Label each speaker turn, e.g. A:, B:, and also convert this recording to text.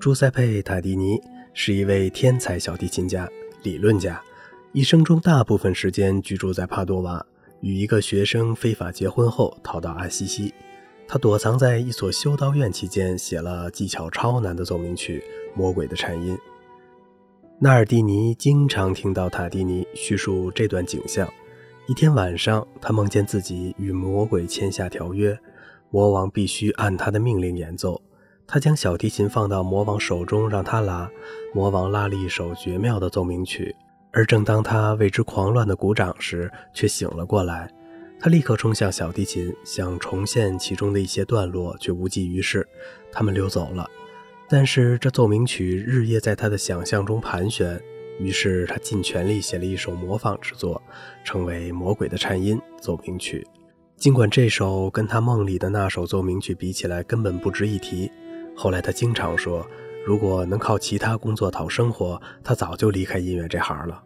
A: 朱塞佩·塔迪尼是一位天才小提琴家、理论家，一生中大部分时间居住在帕多瓦。与一个学生非法结婚后，逃到阿西西。他躲藏在一所修道院期间，写了技巧超难的奏鸣曲《魔鬼的颤音》。纳尔蒂尼经常听到塔蒂尼叙述这段景象。一天晚上，他梦见自己与魔鬼签下条约，魔王必须按他的命令演奏。他将小提琴放到魔王手中，让他拉。魔王拉了一首绝妙的奏鸣曲。而正当他为之狂乱的鼓掌时，却醒了过来。他立刻冲向小提琴，想重现其中的一些段落，却无济于事。他们溜走了。但是这奏鸣曲日夜在他的想象中盘旋。于是他尽全力写了一首模仿之作，成为《魔鬼的颤音》奏鸣曲。尽管这首跟他梦里的那首奏鸣曲比起来根本不值一提。后来他经常说。如果能靠其他工作讨生活，他早就离开音乐这行了。